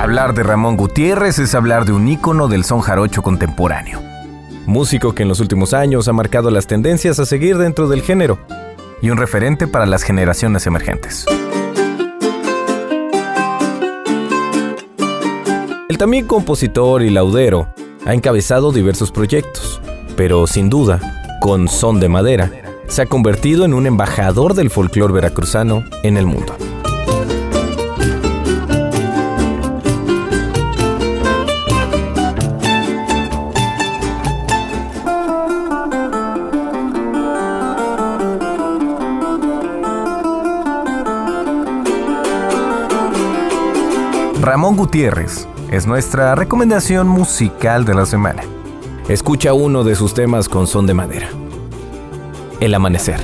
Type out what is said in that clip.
Hablar de Ramón Gutiérrez es hablar de un ícono del son jarocho contemporáneo. Músico que en los últimos años ha marcado las tendencias a seguir dentro del género y un referente para las generaciones emergentes. El también compositor y laudero ha encabezado diversos proyectos, pero sin duda, con Son de Madera, se ha convertido en un embajador del folclore veracruzano en el mundo. Ramón Gutiérrez es nuestra recomendación musical de la semana. Escucha uno de sus temas con son de madera. El amanecer.